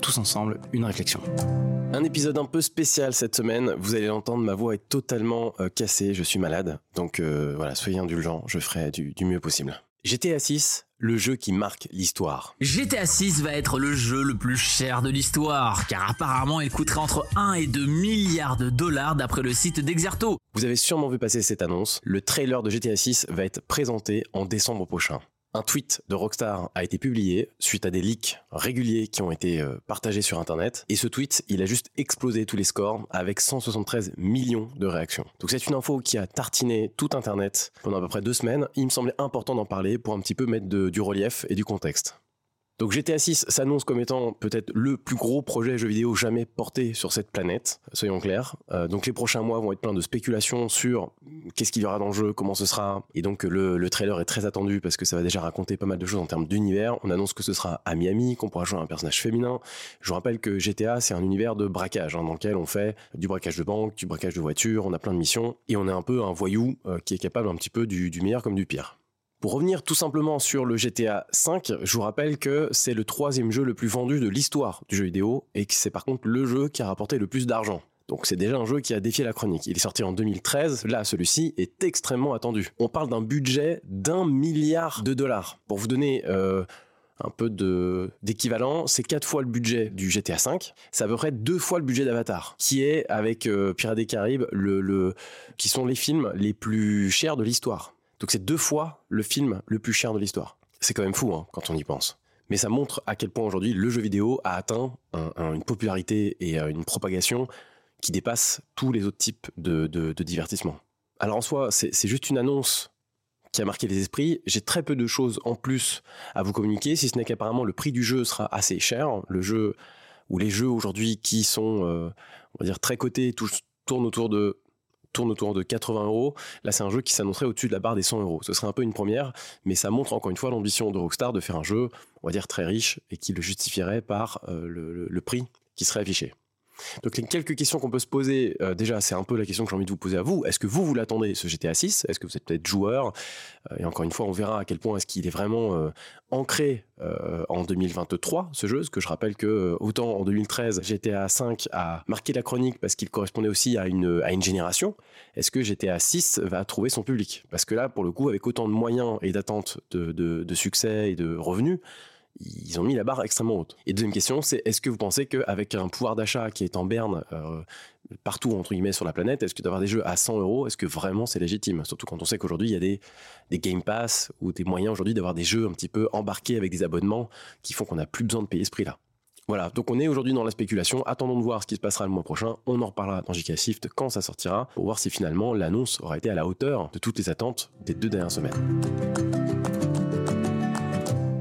tous ensemble une réflexion. Un épisode un peu spécial cette semaine. Vous allez l'entendre, ma voix est totalement euh, cassée. Je suis malade, donc euh, voilà, soyez indulgents. Je ferai du, du mieux possible. GTA 6, le jeu qui marque l'histoire. GTA 6 va être le jeu le plus cher de l'histoire, car apparemment il coûterait entre 1 et 2 milliards de dollars d'après le site d'Exerto. Vous avez sûrement vu passer cette annonce. Le trailer de GTA 6 va être présenté en décembre prochain. Un tweet de Rockstar a été publié suite à des leaks réguliers qui ont été euh, partagés sur Internet. Et ce tweet, il a juste explosé tous les scores avec 173 millions de réactions. Donc c'est une info qui a tartiné tout Internet pendant à peu près deux semaines. Il me semblait important d'en parler pour un petit peu mettre du relief et du contexte. Donc GTA 6 s'annonce comme étant peut-être le plus gros projet jeu vidéo jamais porté sur cette planète, soyons clairs. Euh, donc les prochains mois vont être pleins de spéculations sur qu'est-ce qu'il y aura dans le jeu, comment ce sera. Et donc le, le trailer est très attendu parce que ça va déjà raconter pas mal de choses en termes d'univers. On annonce que ce sera à Miami, qu'on pourra jouer un personnage féminin. Je vous rappelle que GTA c'est un univers de braquage hein, dans lequel on fait du braquage de banque, du braquage de voiture, on a plein de missions et on est un peu un voyou euh, qui est capable un petit peu du, du meilleur comme du pire. Pour revenir tout simplement sur le GTA V, je vous rappelle que c'est le troisième jeu le plus vendu de l'histoire du jeu vidéo et que c'est par contre le jeu qui a rapporté le plus d'argent. Donc c'est déjà un jeu qui a défié la chronique. Il est sorti en 2013, là celui-ci est extrêmement attendu. On parle d'un budget d'un milliard de dollars. Pour vous donner euh, un peu d'équivalent, c'est quatre fois le budget du GTA V. Ça à peu près deux fois le budget d'Avatar, qui est avec euh, Pirates des Caraïbes le qui sont les films les plus chers de l'histoire. Donc c'est deux fois le film le plus cher de l'histoire. C'est quand même fou hein, quand on y pense. Mais ça montre à quel point aujourd'hui le jeu vidéo a atteint un- un- une popularité et euh, une propagation qui dépasse tous les autres types de, divertissement. Alors en soi, c'est juste une annonce qui a marqué les esprits. J'ai très peu de choses en plus à vous communiquer, si ce n'est qu'apparemment le prix du jeu sera assez cher. Le jeu ou les jeux aujourd'hui qui sont, euh, on va dire, très cotés tournent autour de tournent autour de 80 euros. Là, c'est un jeu qui s'annoncerait au-dessus de la barre des 100 euros. Ce serait un peu une première, mais ça montre encore une fois l'ambition de Rockstar de faire un jeu, on va dire, très riche et qui le justifierait par euh, le prix qui serait affiché. Donc les quelques questions qu'on peut se poser, euh, déjà c'est un peu la question que j'ai envie de vous poser à vous. Est-ce que vous, vous l'attendez ce GTA 6 Est-ce que vous êtes peut-être joueur? Euh, Et encore une fois, on verra à quel point est-ce qu'il est vraiment euh, ancré en 2023, ce jeu. Parce que je rappelle que autant en 2013, GTA 5 a marqué la chronique parce qu'il correspondait aussi à une, à une génération. Est-ce que GTA 6 va trouver son public? Parce que là, pour le coup, avec autant de moyens et d'attentes de- de succès et de revenus, ils ont mis la barre extrêmement haute. Et deuxième question, c'est est-ce que vous pensez qu'avec un pouvoir d'achat qui est en berne euh, partout entre guillemets sur la planète, est-ce que d'avoir des jeux à 100 euros, est-ce que vraiment c'est légitime? Surtout quand on sait qu'aujourd'hui il y a des, Game Pass ou des moyens aujourd'hui d'avoir des jeux un petit peu embarqués avec des abonnements qui font qu'on n'a plus besoin de payer ce prix-là. Voilà, donc on est aujourd'hui dans la spéculation. Attendons de voir ce qui se passera le mois prochain. On en reparlera dans JK Shift quand ça sortira pour voir si finalement l'annonce aura été à la hauteur de toutes les attentes des deux dernières semaines.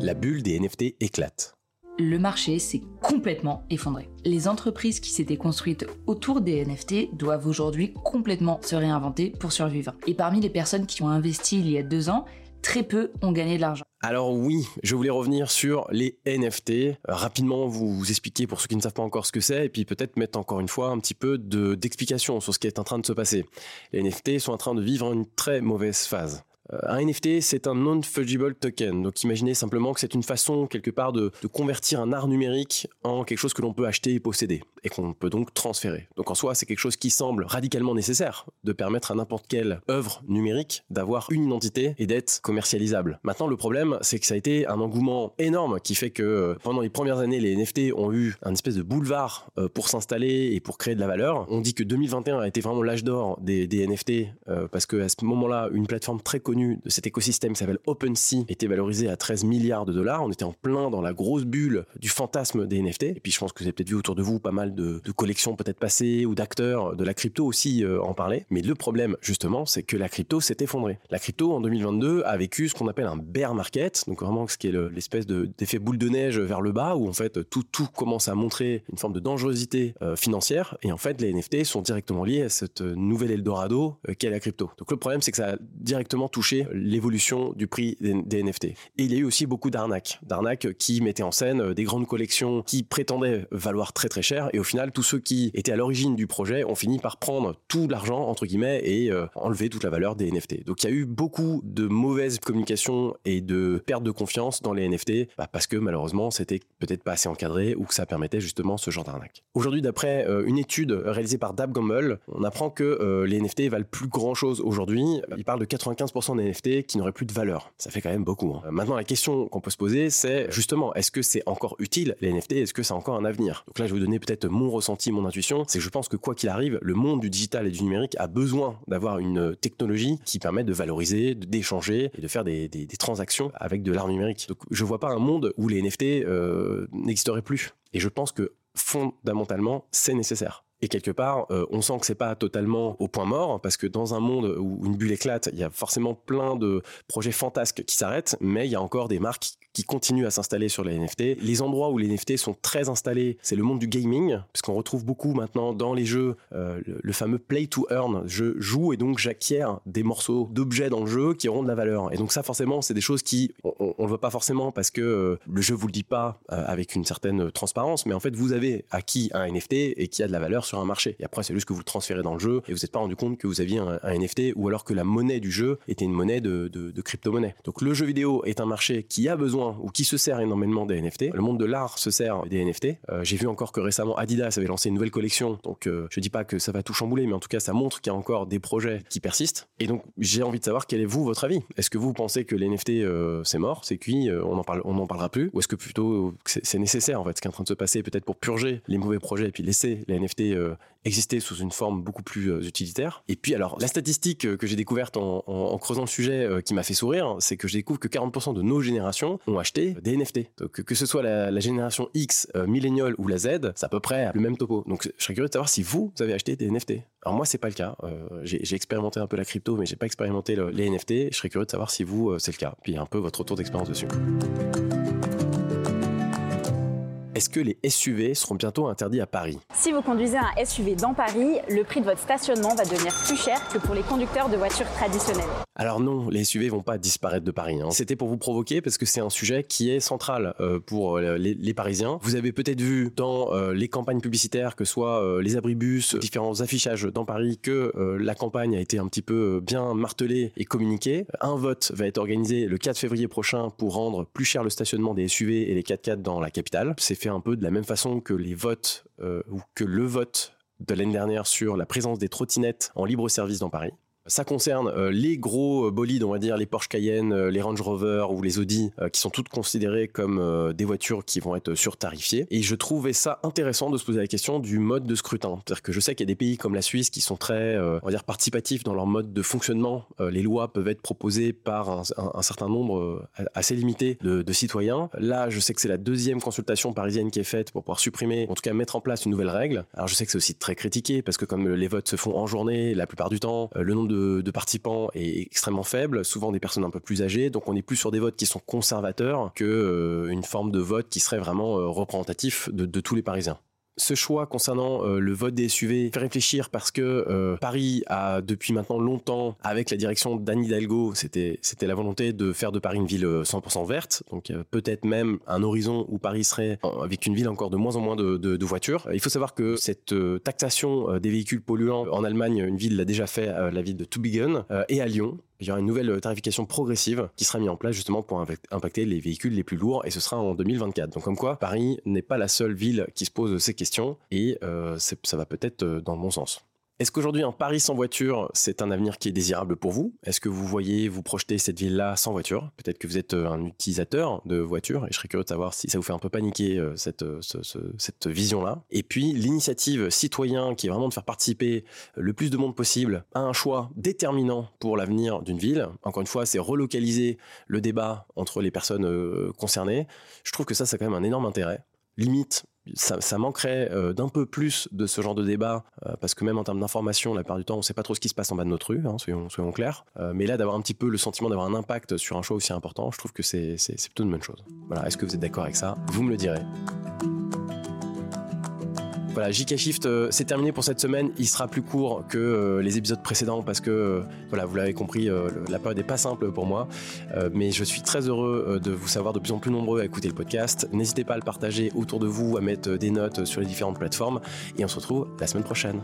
La bulle des NFT éclate. le marché s'est complètement effondré. Les entreprises qui s'étaient construites autour des NFT doivent aujourd'hui complètement se réinventer pour survivre. Et parmi les personnes qui ont investi il y a deux ans, très peu ont gagné de l'argent. Alors oui, je voulais revenir sur les NFT. Rapidement, vous, vous expliquer pour ceux qui ne savent pas encore ce que c'est, et puis peut-être mettre encore une fois un petit peu de- d'explication sur ce qui est en train de se passer. Les NFT sont en train de vivre une très mauvaise phase. Euh, un NFT, c'est un non-fungible token. Donc imaginez simplement que c'est une façon quelque part de, convertir un art numérique en quelque chose que l'on peut acheter et posséder et qu'on peut donc transférer. Donc en soi, c'est quelque chose qui semble radicalement nécessaire de permettre à n'importe quelle œuvre numérique d'avoir une identité et d'être commercialisable. Maintenant, le problème, c'est que ça a été un engouement énorme qui fait que euh, pendant les premières années, les NFT ont eu un espèce de boulevard euh, pour s'installer et pour créer de la valeur. On dit que 2021 a été vraiment l'âge d'or des, NFT parce que à ce moment-là, une plateforme très connue de cet écosystème qui s'appelle OpenSea était valorisé à 13 milliards de dollars. On était en plein dans la grosse bulle du fantasme des NFT. Et puis je pense que vous avez peut-être vu autour de vous pas mal de, collections peut-être passées ou d'acteurs de la crypto aussi euh, en parler. Mais le problème justement, c'est que la crypto s'est effondrée. La crypto en 2022 a vécu ce qu'on appelle un bear market, donc vraiment ce qui est l'espèce d'effet boule de neige vers le bas où en fait tout, tout commence à montrer une forme de dangerosité euh, financière. Et en fait, les NFT sont directement liés à cette nouvelle Eldorado euh, qu'est la crypto. Donc le problème, c'est que ça a directement touché l'évolution du prix des, NFT. Et il y a eu aussi beaucoup d'arnaques, d'arnaques qui mettaient en scène euh, des grandes collections qui prétendaient valoir très très cher. Et au final, tous ceux qui étaient à l'origine du projet ont fini par prendre tout l'argent entre guillemets et enlever toute la valeur des NFT. Donc il y a eu beaucoup de mauvaise communication et de perte de confiance dans les NFT bah, parce que malheureusement c'était peut-être pas assez encadré ou que ça permettait justement ce genre d'arnaque. Aujourd'hui, d'après une étude réalisée par Dab Gamble, on apprend que euh, les NFT valent plus grand chose aujourd'hui. Il parle de 95% des NFT qui n'auraient plus de valeur. Ça fait quand même beaucoup. Hein. Maintenant, la question qu'on peut se poser, c'est justement, est-ce que c'est encore utile les NFT Est-ce que c'est encore un avenir? Donc là, je vais vous donner peut-être mon ressenti, mon intuition. C'est que je pense que quoi qu'il arrive, le monde du digital et du numérique a besoin d'avoir une technologie qui permette de valoriser, d'échanger et de faire des, transactions avec de l'art numérique. Donc je vois pas un monde où les NFT euh, n'existeraient plus. Et je pense que fondamentalement, c'est nécessaire. Et quelque part, euh, on sent que c'est pas totalement au point mort, parce que dans un monde où une bulle éclate, il y a forcément plein de projets fantasques qui s'arrêtent, mais il y a encore des marques qui continuent à s'installer sur les NFT. Les endroits où les NFT sont très installés, c'est le monde du gaming, puisqu'on retrouve beaucoup maintenant dans les jeux euh, le, fameux play to earn. Je joue et donc j'acquiers des morceaux d'objets dans le jeu qui auront de la valeur. Et donc ça, forcément, c'est des choses qui on, ne le voit pas forcément parce que euh, le jeu vous le dit pas avec une certaine transparence, mais en fait vous avez acquis un NFT et qui a de la valeur sur un marché. Et après, c'est juste que vous le transférez dans le jeu et vous n'êtes pas rendu compte que vous aviez un, NFT ou alors que la monnaie du jeu était une monnaie de, crypto-monnaie. Donc le jeu vidéo est un marché qui a besoin ou qui se sert énormément des NFT. Le monde de l'art se sert des NFT. Euh, j'ai vu encore que récemment Adidas avait lancé une nouvelle collection. Donc euh, je dis pas que ça va tout chambouler, mais en tout cas ça montre qu'il y a encore des projets qui persistent. Et donc j'ai envie de savoir quel est vous votre avis. Est-ce que vous pensez que les NFT euh, c'est mort, c'est cuit, on en parle, on n'en parlera plus, ou est-ce que plutôt c'est nécessaire en fait ce qui est en train de se passer peut-être pour purger les mauvais projets et puis laisser les NFT exister sous une forme beaucoup plus euh, utilitaire. Et puis alors, la statistique euh, que j'ai découverte en, creusant le sujet euh, qui m'a fait sourire, c'est que je découvre que 40% de nos générations ont acheté des NFT. Donc, que ce soit la, génération X, millénial ou la Z, c'est à peu près le même topo. Donc je serais curieux de savoir si vous, avez acheté des NFT. Alors moi, c'est pas le cas. j'ai expérimenté un peu la crypto, mais j'ai pas expérimenté les NFT. Je serais curieux de savoir si vous, c'est le cas. Puis un peu votre retour d'expérience dessus. Est-ce que les SUV seront bientôt interdits à Paris? Si vous conduisez un SUV dans Paris, le prix de votre stationnement va devenir plus cher que pour les conducteurs de voitures traditionnelles. Alors non, les SUV vont pas disparaître de Paris. Hein. C'était pour vous provoquer parce que c'est un sujet qui est central euh, pour euh, les, Parisiens. Vous avez peut-être vu dans euh, les campagnes publicitaires, que ce soit les abribus, différents affichages dans Paris, que la campagne a été un petit peu bien martelée et communiquée. Un vote va être organisé le 4 février prochain pour rendre plus cher le stationnement des SUV et les 4x4 dans la capitale. C'est fait un peu de la même façon que les votes ou que le vote de l'année dernière sur la présence des trottinettes en libre service dans Paris. Ça concerne euh, les gros euh, bolides, on va dire les Porsche Cayenne, euh, les Range Rover ou les Audi, qui sont toutes considérées comme des voitures qui vont être surtarifiées. Et je trouvais ça intéressant de se poser la question du mode de scrutin. C'est-à-dire que je sais qu'il y a des pays comme la Suisse qui sont très, on va dire, participatifs dans leur mode de fonctionnement. les lois peuvent être proposées par un, certain nombre assez limité de, de, citoyens. Là, je sais que c'est la deuxième consultation parisienne qui est faite pour pouvoir supprimer, en tout cas mettre en place une nouvelle règle. Alors je sais que c'est aussi très critiqué parce que comme les votes se font en journée, la plupart du temps, le nombre de, participants est extrêmement faible, souvent des personnes un peu plus âgées, donc on est plus sur des votes qui sont conservateurs que euh, une forme de vote qui serait vraiment euh, représentatif de tous les Parisiens ce choix concernant euh, le vote des SUV fait réfléchir parce que euh, Paris a depuis maintenant longtemps, avec la direction d'Anne Hidalgo, c'était la volonté de faire de Paris une ville 100% euh, verte, donc peut-être même un horizon où Paris serait avec une ville encore de moins en moins de, de, voitures. Il faut savoir que cette taxation des véhicules polluants en Allemagne, une ville l'a déjà fait, la ville de Tübingen, et à Lyon, il y aura une nouvelle tarification progressive qui sera mise en place justement pour impacter les véhicules les plus lourds et ce sera en 2024. Donc comme quoi, Paris n'est pas la seule ville qui se pose ces questions et euh, ça va peut-être euh, dans le bon sens. Est-ce qu'aujourd'hui un Paris sans voiture, c'est un avenir qui est désirable pour vous? Est-ce que vous voyez vous projeter cette ville-là sans voiture? Peut-être que vous êtes euh, un utilisateur de voiture et je serais curieux de savoir si ça vous fait un peu paniquer euh, cette, euh, cette vision-là. Et puis l'initiative citoyen qui est vraiment de faire participer le plus de monde possible à un choix déterminant pour l'avenir d'une ville. Encore une fois, c'est relocaliser le débat entre les personnes concernées. Je trouve que ça, c'est quand même un énorme intérêt limite, ça, manquerait euh, d'un peu plus de ce genre de débat, euh, parce que même en termes d'information, la plupart du temps, on ne sait pas trop ce qui se passe en bas de notre rue, hein, soyons, clairs. Euh, mais là, d'avoir un petit peu le sentiment d'avoir un impact sur un choix aussi important, je trouve que c'est plutôt une bonne chose. Voilà, est-ce que vous êtes d'accord avec ça? Vous me le direz. Voilà, JK Shift, euh, c'est terminé pour cette semaine. Il sera plus court que euh, les épisodes précédents parce que, euh, vous l'avez compris, la période n'est pas simple pour moi. mais je suis très heureux de vous savoir de plus en plus nombreux à écouter le podcast. N'hésitez pas à le partager autour de vous, à mettre des notes sur les différentes plateformes. Et on se retrouve la semaine prochaine.